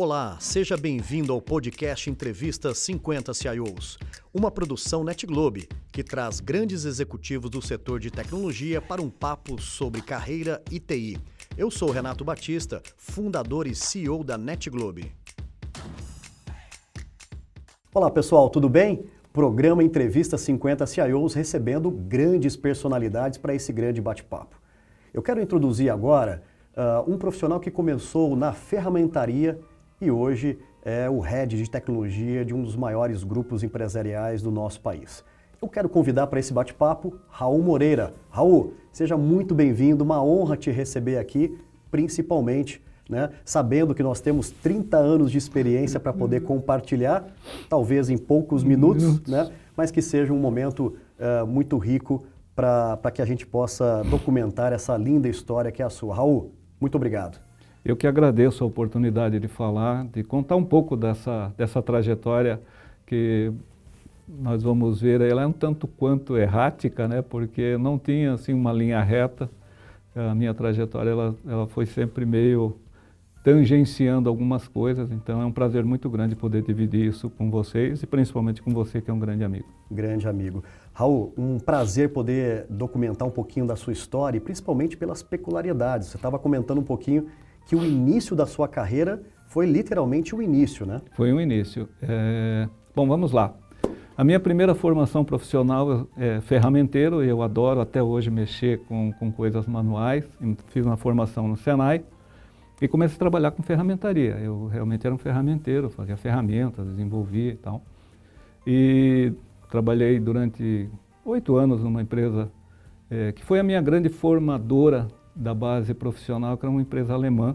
Olá, seja bem-vindo ao podcast Entrevista 50 CIOs, uma produção NetGlobe que traz grandes executivos do setor de tecnologia para um papo sobre carreira e TI. Eu sou Renato Batista, fundador e CEO da NetGlobe. Olá pessoal, tudo bem? Programa Entrevista 50 CIOs recebendo grandes personalidades para esse grande bate-papo. Eu quero introduzir agora uh, um profissional que começou na ferramentaria e hoje é o head de tecnologia de um dos maiores grupos empresariais do nosso país. Eu quero convidar para esse bate-papo Raul Moreira. Raul, seja muito bem-vindo, uma honra te receber aqui, principalmente né, sabendo que nós temos 30 anos de experiência para poder compartilhar, talvez em poucos minutos, minutos. Né, mas que seja um momento uh, muito rico para que a gente possa documentar essa linda história que é a sua. Raul, muito obrigado. Eu que agradeço a oportunidade de falar, de contar um pouco dessa, dessa trajetória que nós vamos ver, ela é um tanto quanto errática, né? porque não tinha assim, uma linha reta. A minha trajetória ela, ela foi sempre meio tangenciando algumas coisas, então é um prazer muito grande poder dividir isso com vocês e principalmente com você que é um grande amigo. Grande amigo. Raul, um prazer poder documentar um pouquinho da sua história e principalmente pelas peculiaridades. Você estava comentando um pouquinho que o início da sua carreira foi literalmente o início, né? Foi um início. É... Bom, vamos lá. A minha primeira formação profissional é ferramenteiro, eu adoro até hoje mexer com, com coisas manuais. Fiz uma formação no Senai e comecei a trabalhar com ferramentaria. Eu realmente era um ferramenteiro, fazia ferramentas, desenvolvia e tal. E trabalhei durante oito anos numa empresa é, que foi a minha grande formadora da base profissional, que era uma empresa alemã,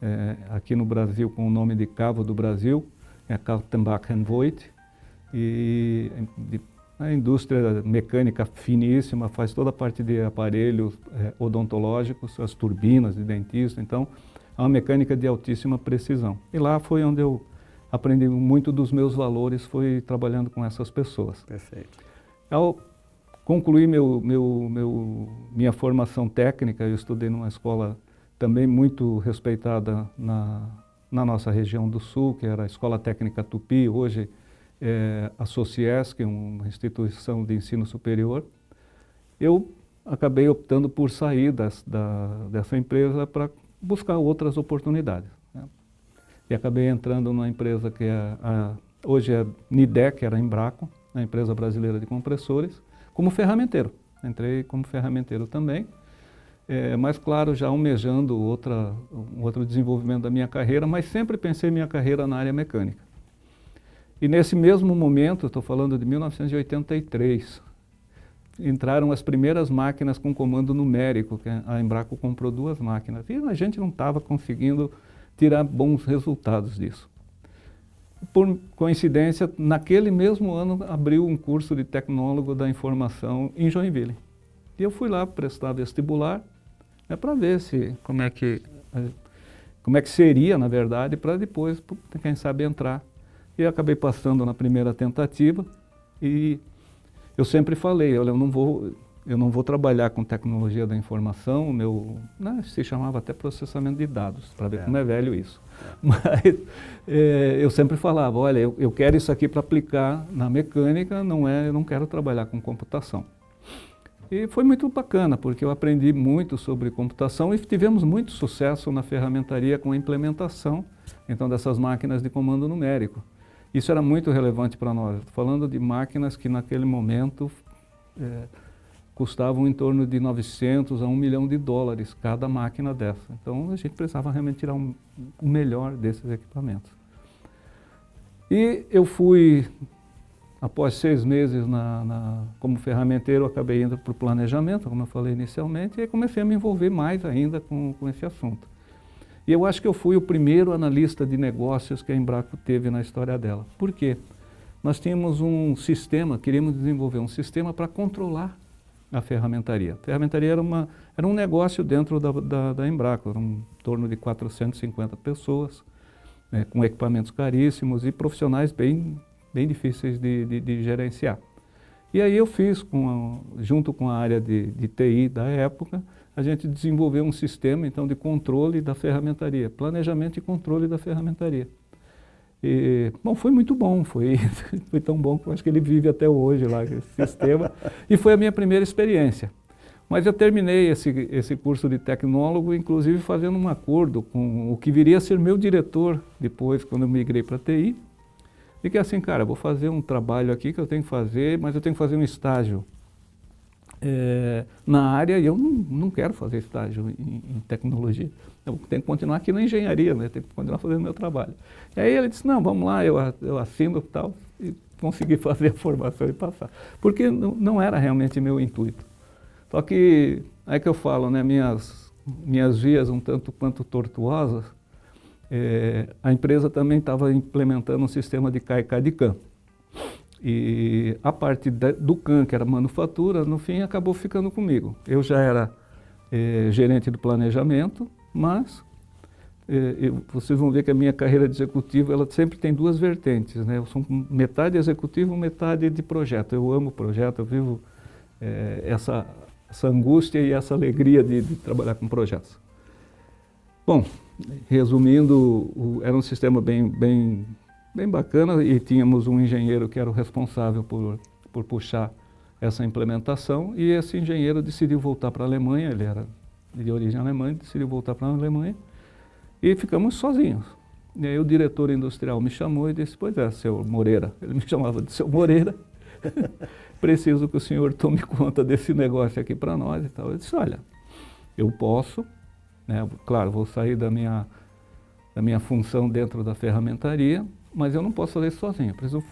é, aqui no Brasil com o nome de Cavo do Brasil, é a Kaltenbach Voigt, e de, a indústria mecânica finíssima, faz toda a parte de aparelhos é, odontológicos, as turbinas de dentista, então é uma mecânica de altíssima precisão. E lá foi onde eu aprendi muito dos meus valores, foi trabalhando com essas pessoas. Perfeito. Ao concluí meu, meu, meu, minha formação técnica, eu estudei numa escola também muito respeitada na, na nossa região do Sul, que era a Escola Técnica Tupi, hoje é a Sociesc, uma instituição de ensino superior. Eu acabei optando por sair das, da, dessa empresa para buscar outras oportunidades. Né? E acabei entrando numa empresa que é a, hoje é Nidec, era Embraco, a empresa brasileira de compressores, como ferramenteiro. Entrei como ferramenteiro também, é, mas claro, já almejando outra, um outro desenvolvimento da minha carreira, mas sempre pensei minha carreira na área mecânica. E nesse mesmo momento, estou falando de 1983, entraram as primeiras máquinas com comando numérico, que a Embraco comprou duas máquinas, e a gente não estava conseguindo tirar bons resultados disso por coincidência, naquele mesmo ano abriu um curso de tecnólogo da informação em Joinville. E eu fui lá prestar vestibular né, para ver se como é que eh, como é que seria, na verdade, para depois, quem sabe, entrar. E acabei passando na primeira tentativa e eu sempre falei, olha, eu não vou, eu não vou trabalhar com tecnologia da informação, meu, né, se chamava até processamento de dados, para ver é. como é velho isso. Mas é, eu sempre falava, olha, eu, eu quero isso aqui para aplicar na mecânica, não é, eu não quero trabalhar com computação. E foi muito bacana, porque eu aprendi muito sobre computação e tivemos muito sucesso na ferramentaria com a implementação, então, dessas máquinas de comando numérico. Isso era muito relevante para nós, falando de máquinas que naquele momento é, custavam em torno de 900 a 1 milhão de dólares cada máquina dessa. Então a gente precisava realmente tirar um, o melhor desses equipamentos. E eu fui, após seis meses na, na, como ferramenteiro, acabei indo para o planejamento, como eu falei inicialmente, e comecei a me envolver mais ainda com, com esse assunto. E eu acho que eu fui o primeiro analista de negócios que a Embraco teve na história dela. Por quê? Nós tínhamos um sistema, queríamos desenvolver um sistema para controlar a ferramentaria. A ferramentaria era, uma, era um negócio dentro da, da, da Embraco, eram em torno de 450 pessoas, né, com equipamentos caríssimos e profissionais bem, bem difíceis de, de, de gerenciar. E aí eu fiz, com a, junto com a área de, de TI da época, a gente desenvolveu um sistema então de controle da ferramentaria, planejamento e controle da ferramentaria. E, bom, foi muito bom, foi, foi tão bom que eu acho que ele vive até hoje lá, esse sistema. e foi a minha primeira experiência. Mas eu terminei esse, esse curso de tecnólogo, inclusive fazendo um acordo com o que viria a ser meu diretor depois, quando eu migrei para TI. E que é assim, cara, vou fazer um trabalho aqui que eu tenho que fazer, mas eu tenho que fazer um estágio é, na área e eu não, não quero fazer estágio em, em, tecnologia. Eu tenho que continuar aqui na engenharia, né? tenho que continuar fazendo meu trabalho. E aí ele disse, não, vamos lá, eu, eu assino tal, e consegui fazer a formação e passar. Porque não, não era realmente meu intuito. Só que, é que eu falo, né, minhas, minhas vias um tanto quanto tortuosas, é, a empresa também estava implementando um sistema de CAICA de CAM. E a parte do CAM, que era manufatura, no fim acabou ficando comigo. Eu já era é, gerente do planejamento, mas é, eu, vocês vão ver que a minha carreira de executivo ela sempre tem duas vertentes. Né? Eu sou metade executivo, metade de projeto. Eu amo projeto, eu vivo é, essa essa angústia e essa alegria de, de trabalhar com projetos. Bom, resumindo, o, era um sistema bem, bem, bem bacana e tínhamos um engenheiro que era o responsável por, por puxar essa implementação e esse engenheiro decidiu voltar para a Alemanha, ele era de origem alemã, decidiu voltar para a Alemanha e ficamos sozinhos. E aí o diretor industrial me chamou e disse, pois é, seu Moreira, ele me chamava de seu Moreira, preciso que o senhor tome conta desse negócio aqui para nós e tal. Eu disse, olha, eu posso, né, claro, vou sair da minha, da minha função dentro da ferramentaria, mas eu não posso fazer isso sozinho. Eu preciso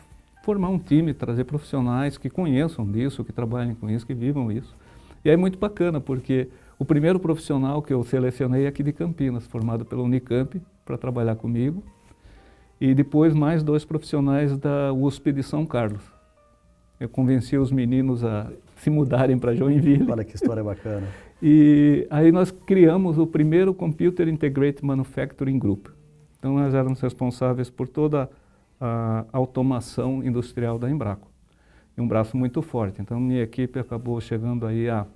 formar um time, trazer profissionais que conheçam disso, que trabalhem com isso, que vivam isso. E é muito bacana, porque o primeiro profissional que eu selecionei é aqui de Campinas, formado pela Unicamp, para trabalhar comigo, e depois mais dois profissionais da USP de São Carlos eu convenci os meninos a se mudarem para Joinville. Olha que história bacana. e aí nós criamos o primeiro Computer Integrated Manufacturing Group. Então nós éramos responsáveis por toda a automação industrial da Embraco. E um braço muito forte. Então minha equipe acabou chegando aí a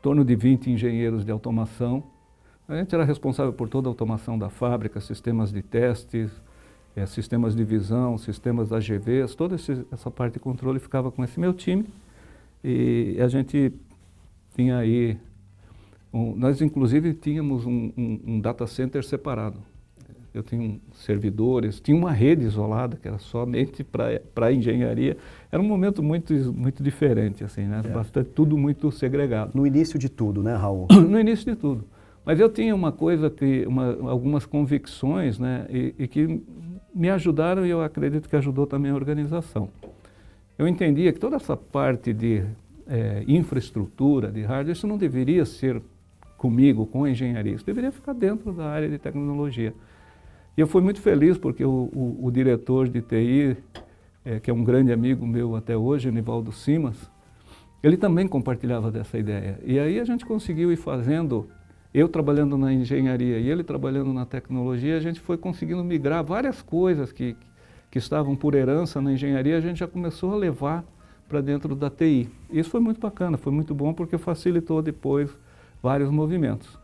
torno de 20 engenheiros de automação. A gente era responsável por toda a automação da fábrica, sistemas de testes, é, sistemas de visão, sistemas AGVs, toda esse, essa parte de controle ficava com esse meu time. E a gente tinha aí, um, nós inclusive tínhamos um, um, um, data center separado. Eu tinha servidores, tinha uma rede isolada que era somente para engenharia. Era um momento muito, muito diferente, assim, né? É. Bastante, tudo muito segregado. No início de tudo, né, Raul? no início de tudo. Mas eu tinha uma coisa que, uma, algumas convicções, né, e, e, que me ajudaram e eu acredito que ajudou também a organização. Eu entendia que toda essa parte de é, infraestrutura, de hardware, isso não deveria ser comigo, com a engenharia, isso deveria ficar dentro da área de tecnologia. E eu fui muito feliz porque o, o, o diretor de TI, é, que é um grande amigo meu até hoje, Nivaldo Simas, ele também compartilhava dessa ideia. E aí a gente conseguiu ir fazendo eu trabalhando na engenharia e ele trabalhando na tecnologia, a gente foi conseguindo migrar várias coisas que, que estavam por herança na engenharia, a gente já começou a levar para dentro da TI. Isso foi muito bacana, foi muito bom porque facilitou depois vários movimentos.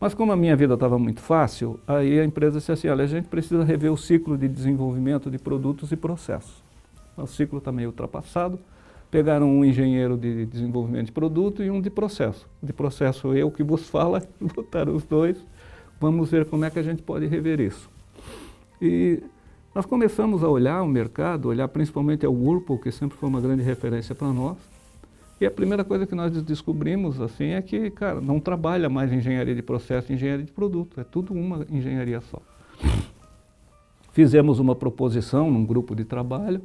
Mas como a minha vida estava muito fácil, aí a empresa disse assim, olha, a gente precisa rever o ciclo de desenvolvimento de produtos e processos. O ciclo está meio ultrapassado, pegaram um engenheiro de desenvolvimento de produto e um de processo. De processo eu que vos fala, botaram os dois, vamos ver como é que a gente pode rever isso. E nós começamos a olhar o mercado, olhar principalmente ao Whirlpool, que sempre foi uma grande referência para nós. E a primeira coisa que nós descobrimos assim é que, cara, não trabalha mais engenharia de processo e engenharia de produto, é tudo uma engenharia só. Fizemos uma proposição num grupo de trabalho,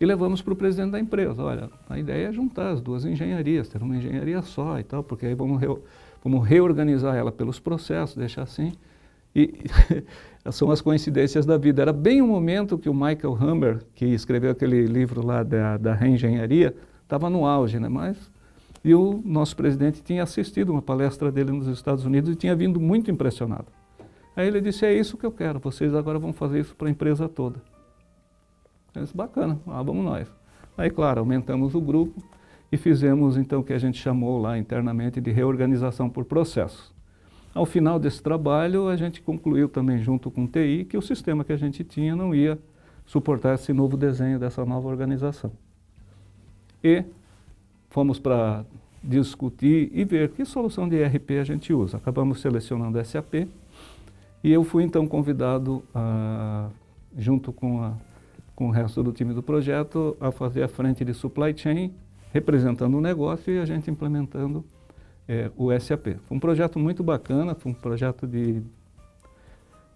e levamos para o presidente da empresa. Olha, a ideia é juntar as duas engenharias, ter uma engenharia só e tal, porque aí vamos, re, vamos reorganizar ela pelos processos, deixar assim. E são as coincidências da vida. Era bem o momento que o Michael Hammer, que escreveu aquele livro lá da, da reengenharia, estava no auge, né? Mas, e o nosso presidente tinha assistido uma palestra dele nos Estados Unidos e tinha vindo muito impressionado. Aí ele disse, é isso que eu quero, vocês agora vão fazer isso para a empresa toda. Eu disse, bacana, ah, vamos nós. Aí, claro, aumentamos o grupo e fizemos então o que a gente chamou lá internamente de reorganização por processos. Ao final desse trabalho, a gente concluiu também junto com o TI que o sistema que a gente tinha não ia suportar esse novo desenho dessa nova organização. E fomos para discutir e ver que solução de ERP a gente usa. Acabamos selecionando SAP e eu fui então convidado, a, junto com, a, com o resto do time do projeto, a fazer a frente de supply chain, representando o negócio e a gente implementando é, o SAP. Foi um projeto muito bacana, foi um projeto de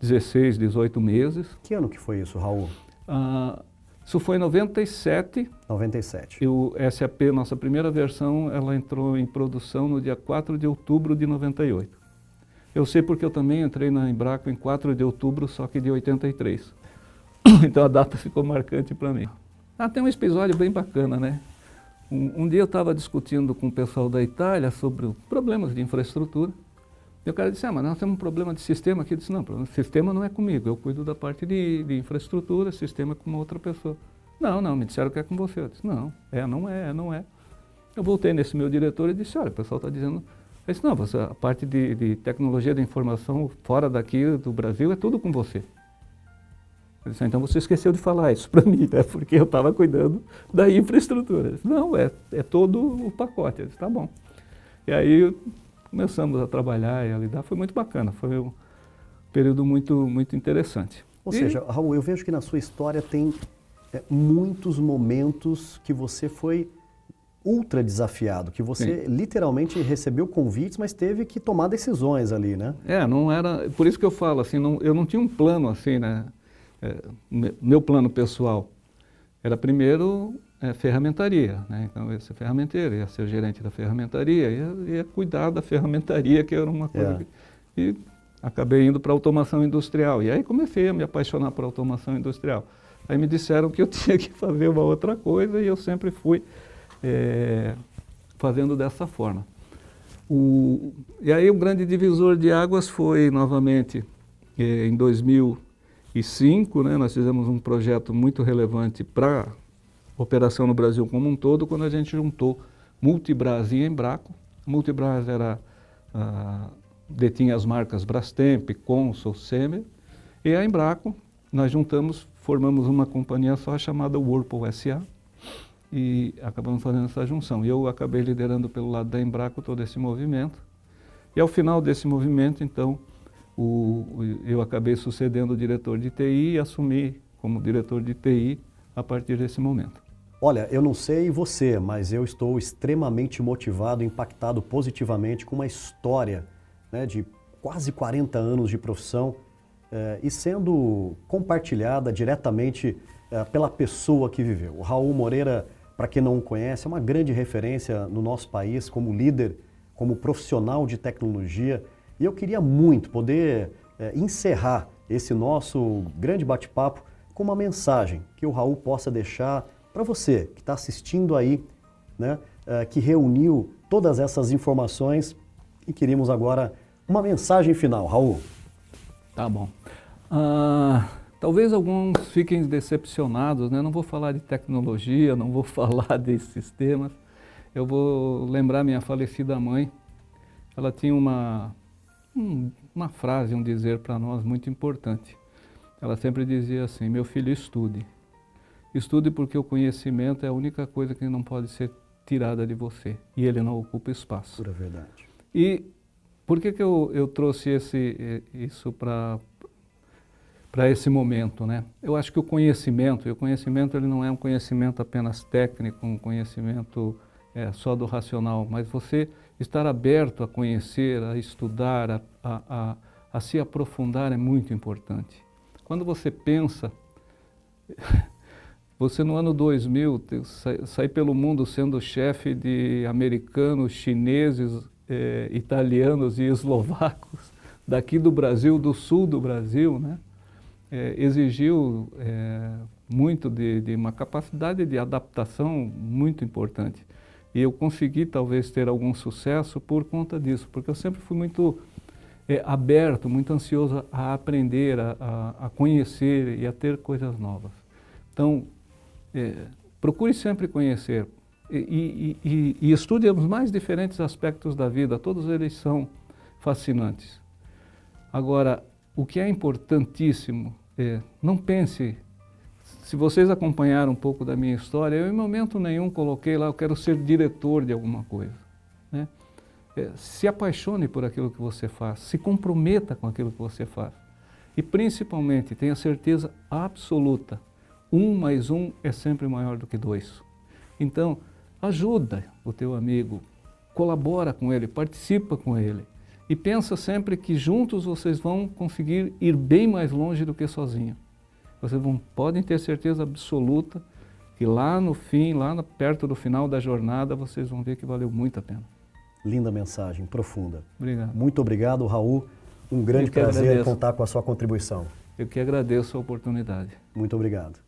16, 18 meses. Que ano que foi isso, Raul? Ah, isso foi em 97. 97. E o SAP, nossa primeira versão, ela entrou em produção no dia 4 de outubro de 98. Eu sei porque eu também entrei na Embraco em 4 de outubro, só que de 83. então a data ficou marcante para mim. Ah, tem um episódio bem bacana, né? Um, um dia eu estava discutindo com o pessoal da Itália sobre problemas de infraestrutura. E o cara disse, ah, mas nós temos um problema de sistema aqui. Eu disse, não, o sistema não é comigo, eu cuido da parte de, de infraestrutura, sistema é com uma outra pessoa. Não, não, me disseram que é com você. Eu disse, não, é, não é, não é. Eu voltei nesse meu diretor e disse, olha, o pessoal está dizendo... Eu disse, não, você, a parte de, de tecnologia da informação fora daqui do Brasil é tudo com você. Eu disse, ah, então você esqueceu de falar isso para mim, né? porque eu estava cuidando da infraestrutura. Disse, não, é, é todo o pacote. Eu disse, tá bom. E aí começamos a trabalhar e a lidar, foi muito bacana, foi um período muito, muito interessante. Ou e... seja, Raul, eu vejo que na sua história tem é, muitos momentos que você foi ultra desafiado, que você Sim. literalmente recebeu convites, mas teve que tomar decisões ali, né? É, não era, por isso que eu falo assim, não, eu não tinha um plano assim, né? É, meu plano pessoal era primeiro é, ferramentaria, né? então eu ia ser ferramenteiro, ia ser gerente da ferramentaria, ia, ia cuidar da ferramentaria, que era uma coisa... É. Que, e acabei indo para automação industrial, e aí comecei a me apaixonar por automação industrial. Aí me disseram que eu tinha que fazer uma outra coisa e eu sempre fui é, fazendo dessa forma. O, e aí o grande divisor de águas foi novamente é, em 2005, né, nós fizemos um projeto muito relevante para operação no Brasil como um todo, quando a gente juntou Multibras e Embraco. Multibras era, ah, detinha as marcas Brastemp, Consul, Semer, e a Embraco nós juntamos, formamos uma companhia só chamada Whirlpool SA, e acabamos fazendo essa junção. E eu acabei liderando pelo lado da Embraco todo esse movimento. E ao final desse movimento, então, o, eu acabei sucedendo o diretor de TI e assumi como diretor de TI a partir desse momento. Olha, eu não sei você, mas eu estou extremamente motivado, impactado positivamente com uma história né, de quase 40 anos de profissão eh, e sendo compartilhada diretamente eh, pela pessoa que viveu. O Raul Moreira, para quem não o conhece, é uma grande referência no nosso país como líder, como profissional de tecnologia. E eu queria muito poder eh, encerrar esse nosso grande bate-papo com uma mensagem que o Raul possa deixar para você que está assistindo aí, né, uh, que reuniu todas essas informações e queríamos agora uma mensagem final. Raul. Tá bom. Uh, talvez alguns fiquem decepcionados, né? Não vou falar de tecnologia, não vou falar de sistemas. Eu vou lembrar minha falecida mãe. Ela tinha uma, um, uma frase, um dizer para nós muito importante. Ela sempre dizia assim: Meu filho, estude. Estude porque o conhecimento é a única coisa que não pode ser tirada de você e ele não ocupa espaço. Pura verdade. E por que, que eu, eu trouxe esse, isso para para esse momento, né? Eu acho que o conhecimento, e o conhecimento ele não é um conhecimento apenas técnico, um conhecimento é, só do racional, mas você estar aberto a conhecer, a estudar, a, a, a, a se aprofundar é muito importante. Quando você pensa Você no ano 2000 sair pelo mundo sendo chefe de americanos, chineses, eh, italianos e eslovacos, daqui do Brasil, do sul do Brasil, né? Eh, exigiu eh, muito de, de, uma capacidade de adaptação muito importante. E eu consegui talvez ter algum sucesso por conta disso, porque eu sempre fui muito aberto, muito ansioso a aprender, a, a conhecer e a ter coisas novas. Então, é, procure sempre conhecer e, e, e estude os mais diferentes aspectos da vida, todos eles são fascinantes. Agora, o que é importantíssimo é, não pense, se vocês acompanharam um pouco da minha história, eu em momento nenhum coloquei lá, eu quero ser diretor de alguma coisa. Né? É, se apaixone por aquilo que você faz, se comprometa com aquilo que você faz. E principalmente, tenha certeza absoluta, um mais um é sempre maior do que dois. Então, ajuda o teu amigo, colabora com ele, participa com ele. E pensa sempre que juntos vocês vão conseguir ir bem mais longe do que sozinho. Vocês vão, podem ter certeza absoluta que lá no fim, lá perto do final da jornada, vocês vão ver que valeu muito a pena. Linda mensagem, profunda. Obrigado. Muito obrigado, Raul. Um grande prazer agradeço. contar com a sua contribuição. Eu que agradeço a oportunidade. Muito obrigado.